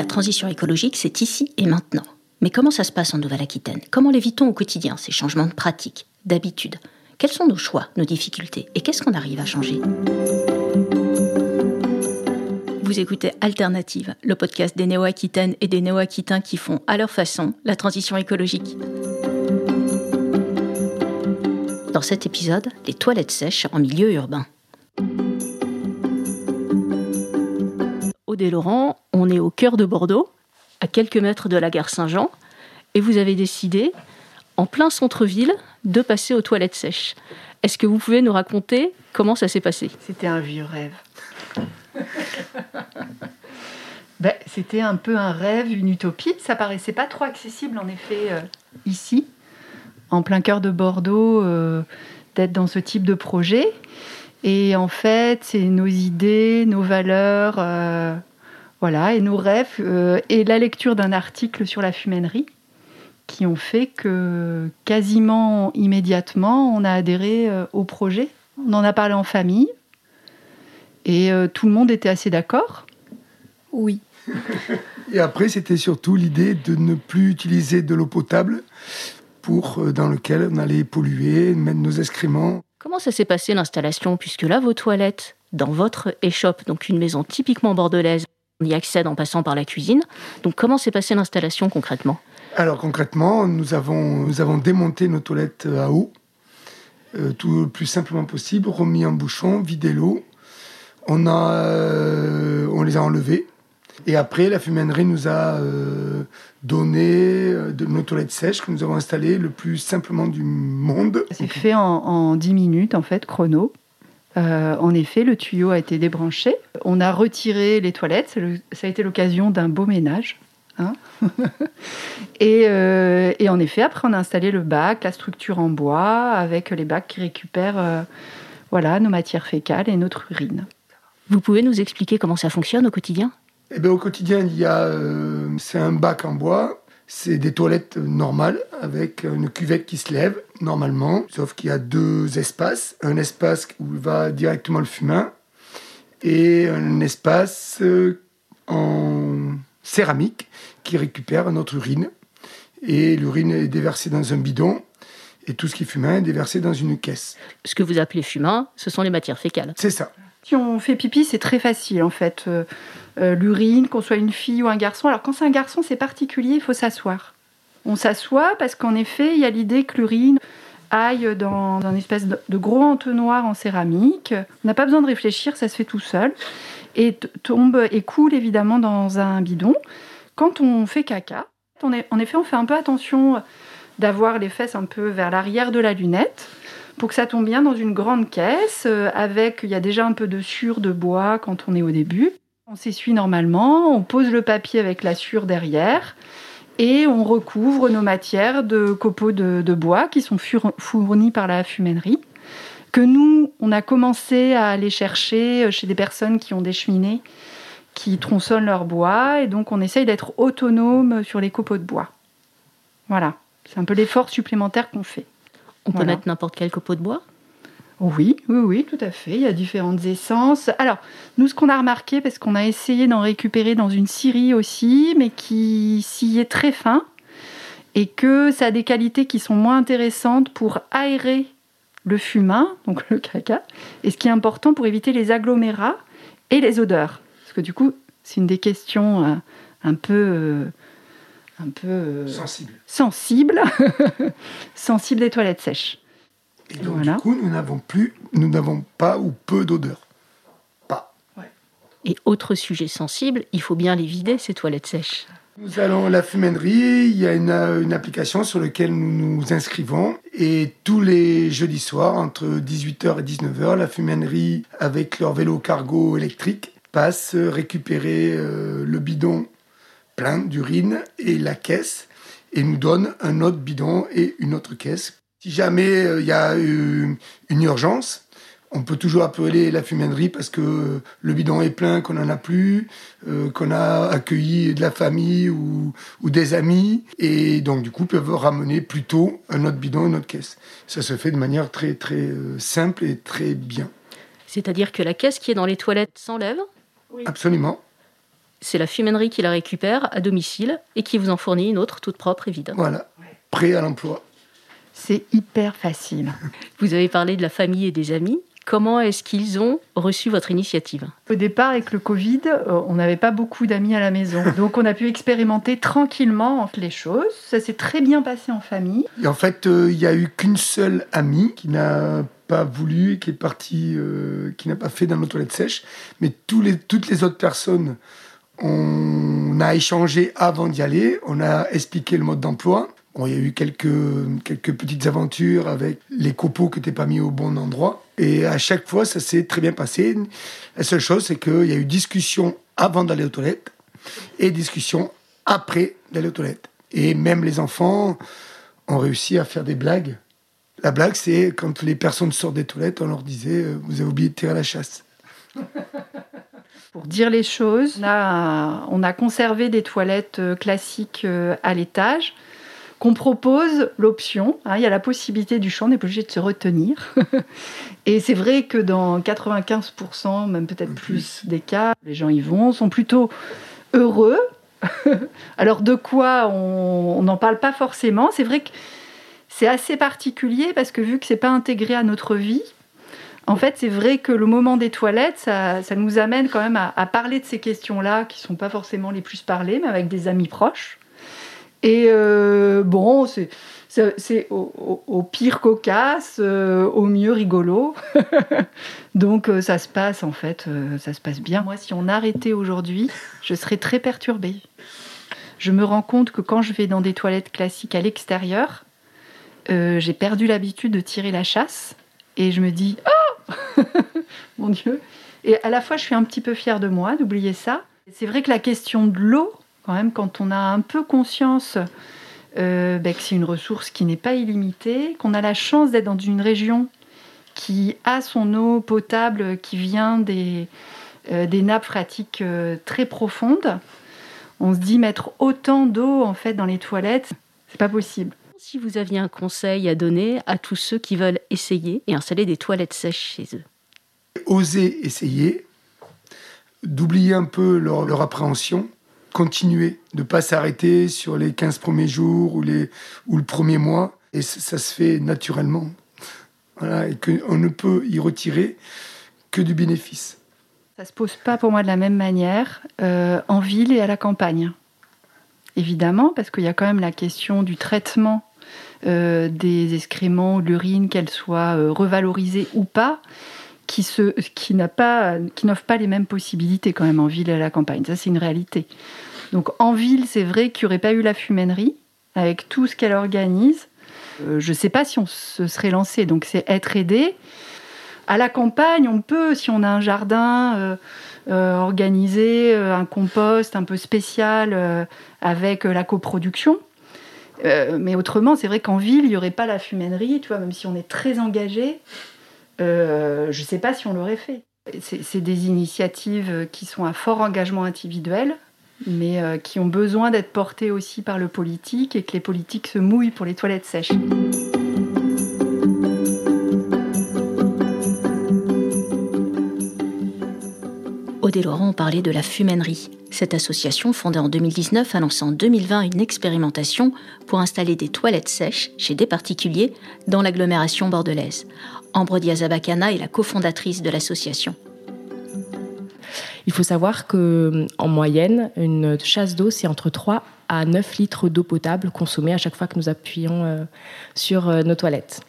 La transition écologique, c'est ici et maintenant. Mais comment ça se passe en Nouvelle-Aquitaine? Comment les vit-on au quotidien, ces changements de pratiques, d'habitudes? Quels sont nos choix, nos difficultés? Et qu'est-ce qu'on arrive à changer? Vous écoutez Alternative, le podcast des néo-aquitaines et des néo-aquitains qui font à leur façon la transition écologique. Dans cet épisode, les toilettes sèches en milieu urbain. Laurent, on est au cœur de Bordeaux, à quelques mètres de la gare Saint-Jean, et vous avez décidé, en plein centre-ville, de passer aux toilettes sèches. Est-ce que vous pouvez nous raconter comment ça s'est passé? C'était un vieux rêve. ben, C'était un peu un rêve, une utopie. Ça paraissait pas trop accessible, en effet, euh, ici, en plein cœur de Bordeaux, euh, d'être dans ce type de projet. Et en fait, c'est nos idées, nos valeurs, euh, voilà, et nos rêves, et la lecture d'un article sur la fumainerie qui ont fait que quasiment immédiatement, on a adhéré au projet. On en a parlé en famille, et euh, tout le monde était assez d'accord Oui. Et après, c'était surtout l'idée de ne plus utiliser de l'eau potable pour, euh, dans lequel on allait polluer, mettre nos excréments. Comment ça s'est passé l'installation Puisque là, vos toilettes, dans votre échoppe, donc une maison typiquement bordelaise, on y accède en passant par la cuisine. Donc comment s'est passée l'installation concrètement? Alors concrètement, nous avons, nous avons démonté nos toilettes à eau, euh, tout le plus simplement possible, remis un bouchon, vidé l'eau, on, a, euh, on les a enlevés. Et après, la fumainerie nous a euh, donné euh, de nos toilettes sèches que nous avons installées le plus simplement du monde. C'est fait en, 10 minutes, en fait, chrono. En effet, le tuyau a été débranché. On a retiré les toilettes. ça a été l'occasion d'un beau ménage. Hein. et, et, en effet, après, on a installé le bac, la structure en bois, avec les bacs qui récupèrent voilà, nos matières fécales et notre urine. Vous pouvez nous expliquer comment ça fonctionne au quotidien? Eh bien, Au quotidien, il y a, euh, c'est un bac en bois, c'est des toilettes normales avec une cuvette qui se lève normalement, sauf qu'il y a deux espaces. Un espace où va directement le fumin et un espace euh, en céramique qui récupère notre urine. Et l'urine est déversée dans un bidon et tout ce qui est fumin est déversé dans une caisse. Ce que vous appelez fumin, ce sont les matières fécales. C'est ça. Si on fait pipi, c'est très facile en fait. Euh, euh, l'urine, qu'on soit une fille ou un garçon. Alors quand c'est un garçon, c'est particulier, il faut s'asseoir. On s'assoit parce qu'en effet, il y a l'idée que l'urine aille dans, un espèce de, gros entonnoir en céramique. On n'a pas besoin de réfléchir, ça se fait tout seul. Et tombe et coule évidemment dans un bidon. Quand on fait caca, on en effet, on fait un peu attention d'avoir les fesses un peu vers l'arrière de la lunette pour que ça tombe bien dans une grande caisse euh, avec, il y a déjà un peu de sûre de bois quand on est au début. On s'essuie normalement, on pose le papier avec la sûre derrière et on recouvre nos matières de copeaux de, bois qui sont fournis par la fumainerie que nous, on a commencé à aller chercher euh, chez des personnes qui ont des cheminées, qui tronçonnent leur bois, et donc on essaye d'être autonome sur les copeaux de bois. Voilà, c'est un peu l'effort supplémentaire qu'on fait. On peut mettre n'importe quel copeau de bois oui, oui, oui, tout à fait. Il y a différentes essences. Alors, nous, ce qu'on a remarqué, parce qu'on a essayé d'en récupérer dans une scierie aussi, mais qui s'y est très fin, et que ça a des qualités qui sont moins intéressantes pour aérer le fumin, donc le caca, et ce qui est important pour éviter les agglomérats et les odeurs. Parce que du coup, c'est une des questions euh, un peu euh, un peu euh, sensible, sensible, sensible des toilettes sèches. Et donc du coup, nous n'avons plus, nous n'avons pas ou peu d'odeur. Pas. Et autre sujet sensible, il faut bien les vider ces toilettes sèches. Nous allons à la fumainerie, il y a une, une, application sur laquelle nous nous inscrivons et tous les jeudis soirs, entre 18h et 19h, la fumainerie, avec leur vélo cargo électrique, passe récupérer euh, le bidon plein d'urine et la caisse et nous donne un autre bidon et une autre caisse. Si jamais euh, il y a une urgence, on peut toujours appeler la fumainerie parce que le bidon est plein, qu'on n'en a plus, euh, qu'on a accueilli de la famille ou, des amis, et donc du coup peuvent ramener plutôt un autre bidon, une autre caisse. Ça se fait de manière très très euh, simple et très bien. C'est-à-dire que la caisse qui est dans les toilettes s'enlève? Oui. Absolument. C'est la fumainerie qui la récupère à domicile et qui vous en fournit une autre toute propre et vide. Voilà, prêt à l'emploi. C'est hyper facile. Vous avez parlé de la famille et des amis. Comment est-ce qu'ils ont reçu votre initiative? Au départ, avec le Covid, euh, on n'avait pas beaucoup d'amis à la maison. Donc on a pu expérimenter tranquillement les choses. Ça s'est très bien passé en famille. Et en fait, euh, il n'y a eu qu'une seule amie qui n'a pas voulu, qui est partie, euh, qui n'a pas fait dans nos toilettes sèches. Mais tous les, toutes les autres personnes, on a échangé avant d'y aller. On a expliqué le mode d'emploi. Bon, il y a eu quelques, quelques petites aventures avec les copeaux qui n'étaient pas mis au bon endroit. Et à chaque fois, ça s'est très bien passé. La seule chose, c'est qu'il y a eu discussion avant d'aller aux toilettes et discussion après d'aller aux toilettes. Et même les enfants ont réussi à faire des blagues. La blague, c'est quand les personnes sortent des toilettes, on leur disait euh, Vous avez oublié de tirer la chasse. Pour dire les choses, on a, on a conservé des toilettes euh, classiques euh, à l'étage qu'on propose l'option. Hein, il y a la possibilité du champ, on n'est pas obligé de se retenir. et c'est vrai que dans 95%, même peut-être plus des cas, les gens y vont, sont plutôt heureux. Alors de quoi on n'en parle pas forcément. C'est vrai que c'est assez particulier parce que vu que c'est pas intégré à notre vie, en fait, c'est vrai que le moment des toilettes, ça, nous amène quand même à, parler de ces questions-là qui sont pas forcément les plus parlées, mais avec des amis proches. Et euh, bon, c'est au, pire cocasse, euh, au mieux rigolo. Donc euh, ça se passe en fait, ça se passe bien. Moi, si on arrêtait aujourd'hui, je serais très perturbée. Je me rends compte que quand je vais dans des toilettes classiques à l'extérieur, j'ai perdu l'habitude de tirer la chasse et je me dis oh mon Dieu. Et à la fois, je suis un petit peu fière de moi d'oublier ça. C'est vrai que la question de l'eau, quand même, quand on a un peu conscience euh, ben, que c'est une ressource qui n'est pas illimitée, qu'on a la chance d'être dans une région qui a son eau potable qui vient des, euh, nappes phréatiques euh, très profondes, on se dit mettre autant d'eau en fait dans les toilettes, c'est pas possible. Si vous aviez un conseil à donner à tous ceux qui veulent essayer et installer des toilettes sèches chez eux? Oser essayer, d'oublier un peu leur appréhension continuer, de ne pas s'arrêter sur les 15 premiers jours ou, les, ou le premier mois. Et ça, se fait naturellement. Voilà, et qu'on ne peut y retirer que du bénéfice. Ça ne se pose pas pour moi de la même manière euh, en ville et à la campagne. Évidemment, parce qu'il y a quand même la question du traitement euh, des excréments, l'urine, qu'elle soit euh, revalorisée ou pas, qui, se, qui n'offre pas, pas les mêmes possibilités quand même en ville et à la campagne. Ça, c'est une réalité. Donc en ville, c'est vrai qu'il n'y aurait pas eu la fumainerie, avec tout ce qu'elle organise. Euh, je ne sais pas si on se serait lancé, donc c'est être aidé. À la campagne, on peut, si on a un jardin, euh, euh, organiser un compost un peu spécial avec la coproduction. Mais autrement, c'est vrai qu'en ville, il n'y aurait pas la fumainerie, tu vois, même si on est très engagé, je ne sais pas si on l'aurait fait. C'est des initiatives qui sont à fort engagement individuel, mais euh, qui ont besoin d'être portés aussi par le politique et que les politiques se mouillent pour les toilettes sèches. Parlé de la fumainerie. Cette association, fondée en 2019, a lancé en 2020 une expérimentation pour installer des toilettes sèches chez des particuliers dans l'agglomération bordelaise. Ambre Diazabacana est la cofondatrice de l'association. Il faut savoir que en moyenne, une chasse d'eau, c'est entre 3 à 9 litres d'eau potable consommée à chaque fois que nous appuyons euh, sur euh, nos toilettes.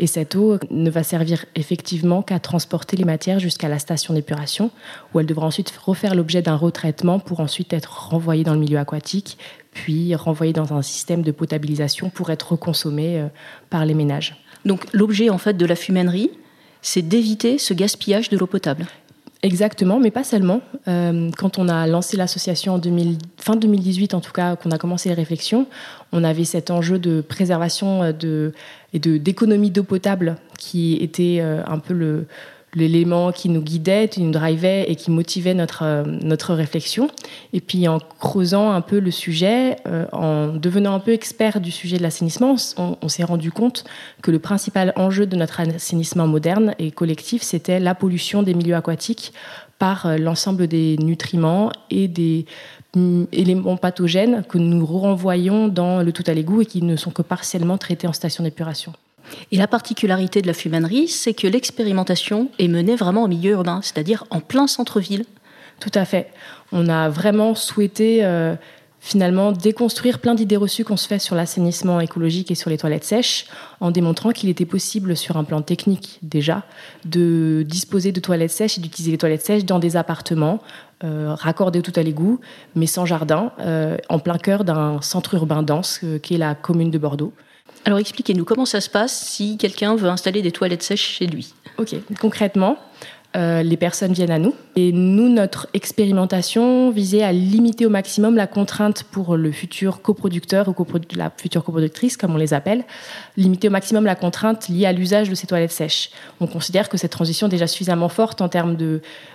Et cette eau ne va servir effectivement qu'à transporter les matières jusqu'à la station d'épuration, où elle devra ensuite refaire l'objet d'un retraitement pour ensuite être renvoyée dans le milieu aquatique, puis renvoyée dans un système de potabilisation pour être reconsommée euh, par les ménages. Donc l'objet en fait de la fumainerie, c'est d'éviter ce gaspillage de l'eau potable. Exactement, mais pas seulement. Euh, quand on a lancé l'association en 2000, fin 2018, en tout cas, qu'on a commencé les réflexions, on avait cet enjeu de préservation euh, de, et d'économie d'eau potable qui était euh, un peu le, l'élément qui nous guidait, qui nous drivait et qui motivait notre, euh, notre réflexion. Et puis en creusant un peu le sujet, euh, en devenant un peu expert du sujet de l'assainissement, on, s'est rendu compte que le principal enjeu de notre assainissement moderne et collectif, c'était la pollution des milieux aquatiques par euh, l'ensemble des nutriments et des mm, éléments pathogènes que nous renvoyons dans le tout à l'égout et qui ne sont que partiellement traités en station d'épuration. Et la particularité de la fumanerie, c'est que l'expérimentation est menée vraiment en milieu urbain, c'est-à-dire en plein centre-ville. Tout à fait. On a vraiment souhaité euh, finalement déconstruire plein d'idées reçues qu'on se fait sur l'assainissement écologique et sur les toilettes sèches, en démontrant qu'il était possible sur un plan technique déjà de disposer de toilettes sèches et d'utiliser les toilettes sèches dans des appartements euh, raccordés tout à l'égout, mais sans jardin, euh, en plein cœur d'un centre urbain dense qui est la commune de Bordeaux. Alors expliquez-nous comment ça se passe si quelqu'un veut installer des toilettes sèches chez lui? Ok, concrètement, euh, les personnes viennent à nous. Et nous, notre expérimentation visait à limiter au maximum la contrainte pour le futur coproducteur ou la future coproductrice, comme on les appelle, limiter au maximum la contrainte liée à l'usage de ces toilettes sèches. On considère que cette transition est déjà suffisamment forte en termes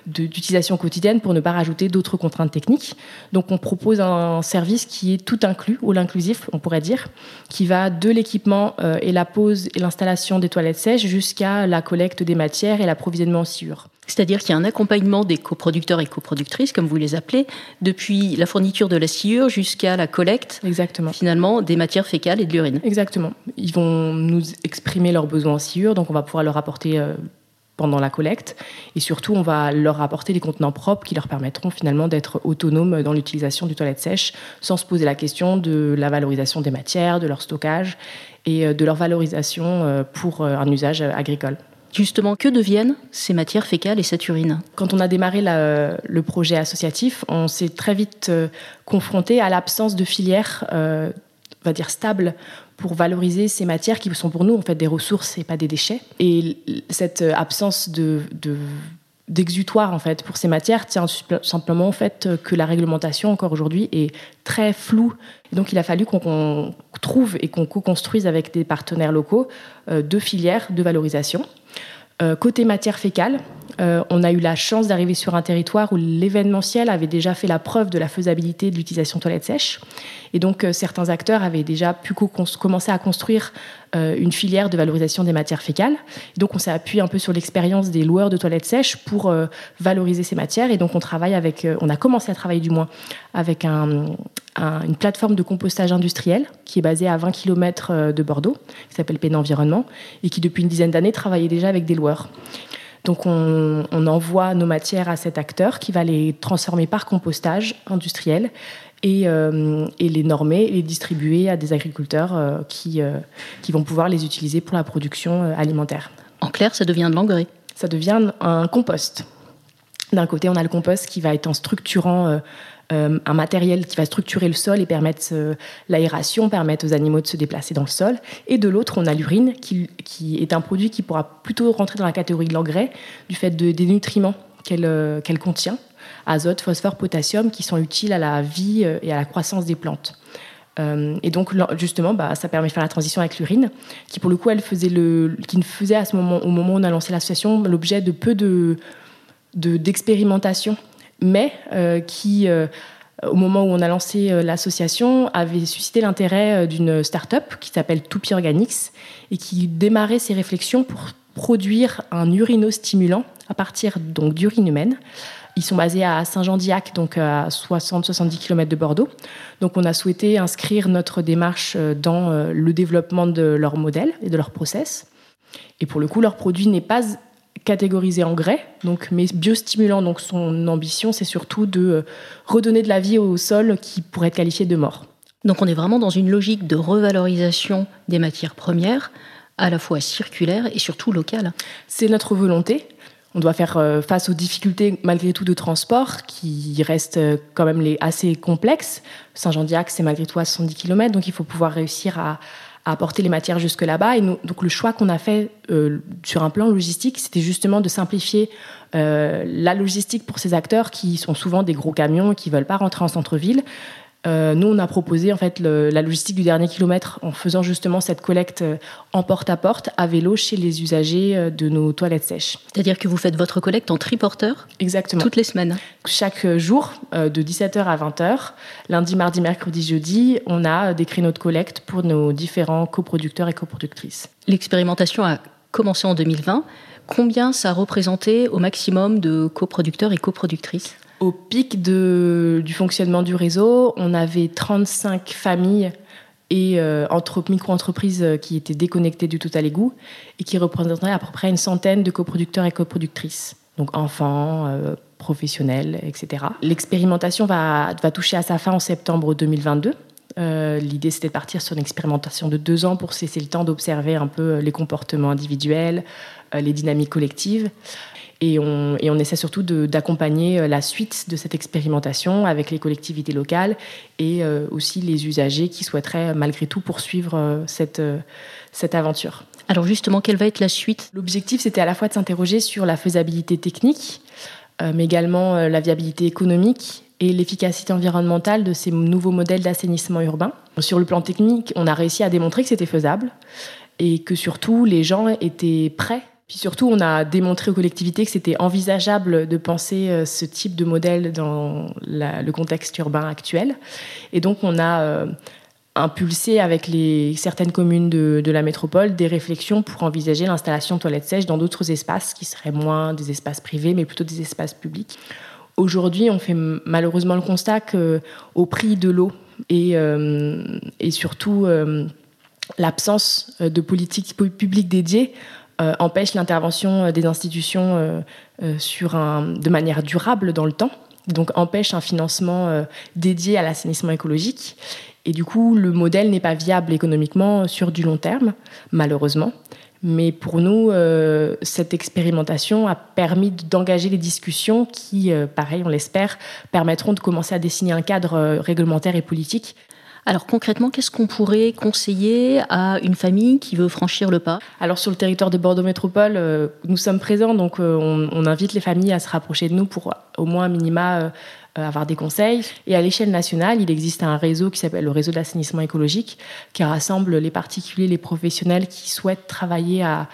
d'utilisation quotidienne pour ne pas rajouter d'autres contraintes techniques. Donc on propose un service qui est tout inclus, ou l'inclusif, on pourrait dire, qui va de l'équipement euh, et la pose et l'installation des toilettes sèches jusqu'à la collecte des matières et l'approvisionnement en. C'est-à-dire qu'il y a un accompagnement des coproducteurs et coproductrices, comme vous les appelez, depuis la fourniture de la sciure jusqu'à la collecte, Exactement. finalement, des matières fécales et de l'urine. Exactement. Ils vont nous exprimer leurs besoins en sciure, donc on va pouvoir leur apporter euh, pendant la collecte. Et surtout, on va leur apporter des contenants propres qui leur permettront finalement d'être autonomes dans l'utilisation du toilette sèche, sans se poser la question de la valorisation des matières, de leur stockage et euh, de leur valorisation euh, pour un usage agricole. Justement, que deviennent ces matières fécales et cette urine Quand on a démarré le projet associatif, on s'est très vite euh, confronté à l'absence de filières, euh, on va dire stables, pour valoriser ces matières qui sont pour nous en fait des ressources et pas des déchets. Et cette absence de, d'exutoire en fait pour ces matières tient simplement au fait que la réglementation encore aujourd'hui est très floue. Donc il a fallu qu'on trouve et qu'on co-construise avec des partenaires locaux euh, deux filières de valorisation. Euh, côté matière fécale, euh, on a eu la chance d'arriver sur un territoire où l'événementiel avait déjà fait la preuve de la faisabilité de l'utilisation de toilettes sèches. Et donc, euh, certains acteurs avaient déjà pu commencer à construire une filière de valorisation des matières fécales. Donc, on s'est appuyé un peu sur l'expérience des loueurs de toilettes sèches pour valoriser ces matières. Et donc, on travaille avec, on a commencé à travailler du moins avec une plateforme de compostage industriel qui est basée à 20 km de Bordeaux, qui s'appelle Pen Environnement, et qui depuis une dizaine d'années travaillait déjà avec des loueurs. Donc on, envoie nos matières à cet acteur qui va les transformer par compostage industriel et, euh, les normer et les distribuer à des agriculteurs euh, qui, euh, qui vont pouvoir les utiliser pour la production alimentaire. En clair, ça devient de l'engrais Ça devient un compost. D'un côté, on a le compost qui va être un structurant euh, un matériel qui va structurer le sol et permettre euh, l'aération, permettre aux animaux de se déplacer dans le sol. Et de l'autre, on a l'urine, qui, est un produit qui pourra plutôt rentrer dans la catégorie de l'engrais, du fait de, des nutriments qu'elle euh, contient, azote, phosphore, potassium, qui sont utiles à la vie et à la croissance des plantes. et donc justement, bah, ça permet de faire la transition avec l'urine, qui pour le coup, elle faisait le, qui ne faisait à ce moment, au moment où on a lancé l'association, l'objet de peu de d'expérimentation mais euh, qui, euh, au moment où on a lancé euh, l'association, avait suscité l'intérêt d'une start-up qui s'appelle Toupie Organics et qui démarrait ses réflexions pour produire un urinostimulant à partir d'urine humaine. Ils sont basés à Saint-Jean-d'Iac, donc à 60-70 km de Bordeaux. Donc on a souhaité inscrire notre démarche dans le développement de leur modèle et de leur process. Et pour le coup, leur produit n'est pas catégorisé en grès, donc, mais biostimulant. Donc son ambition, c'est surtout de euh, redonner de la vie au sol qui pourrait être qualifié de mort. Donc on est vraiment dans une logique de revalorisation des matières premières, à la fois circulaire et surtout locale. C'est notre volonté. On doit faire euh, face aux difficultés malgré tout de transport qui restent euh, quand même assez complexes. Saint-Jean-d'Iac, c'est malgré tout à 70 km, donc il faut pouvoir réussir à, à apporter les matières jusque là-bas. Et donc le choix qu'on a fait euh, sur un plan logistique, c'était justement de simplifier euh, la logistique pour ces acteurs qui sont souvent des gros camions qui veulent pas rentrer en centre-ville. Euh, nous, on a proposé en fait la logistique du dernier kilomètre en faisant justement cette collecte euh, en porte-à-porte à vélo chez les usagers euh, de nos toilettes sèches. C'est-à-dire que vous faites votre collecte en triporteur Exactement. Toutes les semaines Chaque jour, de 17h à 20h, lundi, mardi, mercredi, jeudi, on a des créneaux de collecte pour nos différents coproducteurs et coproductrices. L'expérimentation a commencé en 2020. Combien ça a représenté au maximum de coproducteurs et coproductrices? Au pic du fonctionnement du réseau, on avait 35 familles et euh, micro-entreprises euh, qui étaient déconnectées du total égout et qui représenteraient à peu près une centaine de coproducteurs et coproductrices, donc enfants, euh, professionnels, etc. L'expérimentation va toucher à sa fin en septembre 2022. Euh, l'idée, c'était de partir sur une expérimentation de deux ans pour cesser le temps d'observer un peu les comportements individuels, les dynamiques collectives. Et on, et on essaie surtout d'accompagner euh, la suite de cette expérimentation avec les collectivités locales et euh, aussi les usagers qui souhaiteraient malgré tout poursuivre euh, cette, cette aventure. Alors justement, quelle va être la suite? L'objectif, c'était à la fois de s'interroger sur la faisabilité technique, mais également la viabilité économique et l'efficacité environnementale de ces nouveaux modèles d'assainissement urbain. Sur le plan technique, on a réussi à démontrer que c'était faisable et que surtout les gens étaient prêts puis surtout, on a démontré aux collectivités que c'était envisageable de penser euh, ce type de modèle dans le contexte urbain actuel. Et donc, on a euh, impulsé avec les, certaines communes de, la métropole des réflexions pour envisager l'installation de toilettes sèches dans d'autres espaces qui seraient moins des espaces privés, mais plutôt des espaces publics. Aujourd'hui, on fait malheureusement le constat qu'au prix de l'eau et, euh, surtout l'absence de politique publique dédiée, euh, empêche l'intervention euh, des institutions euh, de manière durable dans le temps, donc empêche un financement dédié à l'assainissement écologique. Et du coup, le modèle n'est pas viable économiquement sur du long terme, malheureusement. Mais pour nous, cette expérimentation a permis d'engager des discussions qui, pareil, on l'espère, permettront de commencer à dessiner un cadre réglementaire et politique. Alors concrètement, qu'est-ce qu'on pourrait conseiller à une famille qui veut franchir le pas? Alors sur le territoire de Bordeaux Métropole, euh, nous sommes présents, donc euh, on, invite les familles à se rapprocher de nous pour au moins un minima euh, avoir des conseils. Et à l'échelle nationale, il existe un réseau qui s'appelle le réseau d'assainissement écologique, qui rassemble les particuliers, les professionnels qui souhaitent travailler à,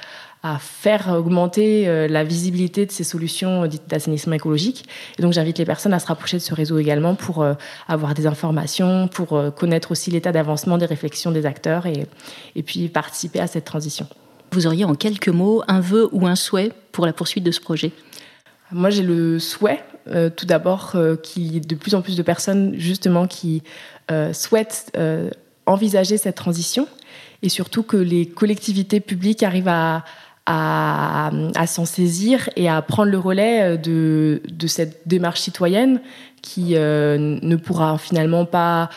à faire augmenter euh, la visibilité de ces solutions d'assainissement écologique. Et donc j'invite les personnes à se rapprocher de ce réseau également pour euh, avoir des informations, pour euh, connaître aussi l'état d'avancement des réflexions des acteurs et, et puis participer à cette transition. Vous auriez en quelques mots un vœu ou un souhait pour la poursuite de ce projet? Moi j'ai le souhait tout d'abord qu'il y ait de plus en plus de personnes justement qui souhaitent envisager cette transition et surtout que les collectivités publiques arrivent à, s'en saisir et à prendre le relais euh, de, cette démarche citoyenne qui euh, ne pourra finalement pas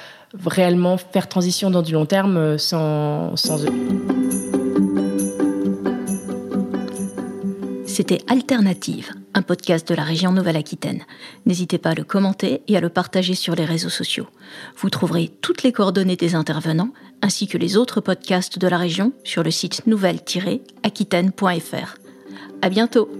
réellement faire transition dans du long terme euh, sans, sans eux. C'était Alternative, un podcast de la région Nouvelle-Aquitaine. N'hésitez pas à le commenter et à le partager sur les réseaux sociaux. Vous trouverez toutes les coordonnées des intervenants ainsi que les autres podcasts de la région sur le site nouvelle-aquitaine.fr. À bientôt!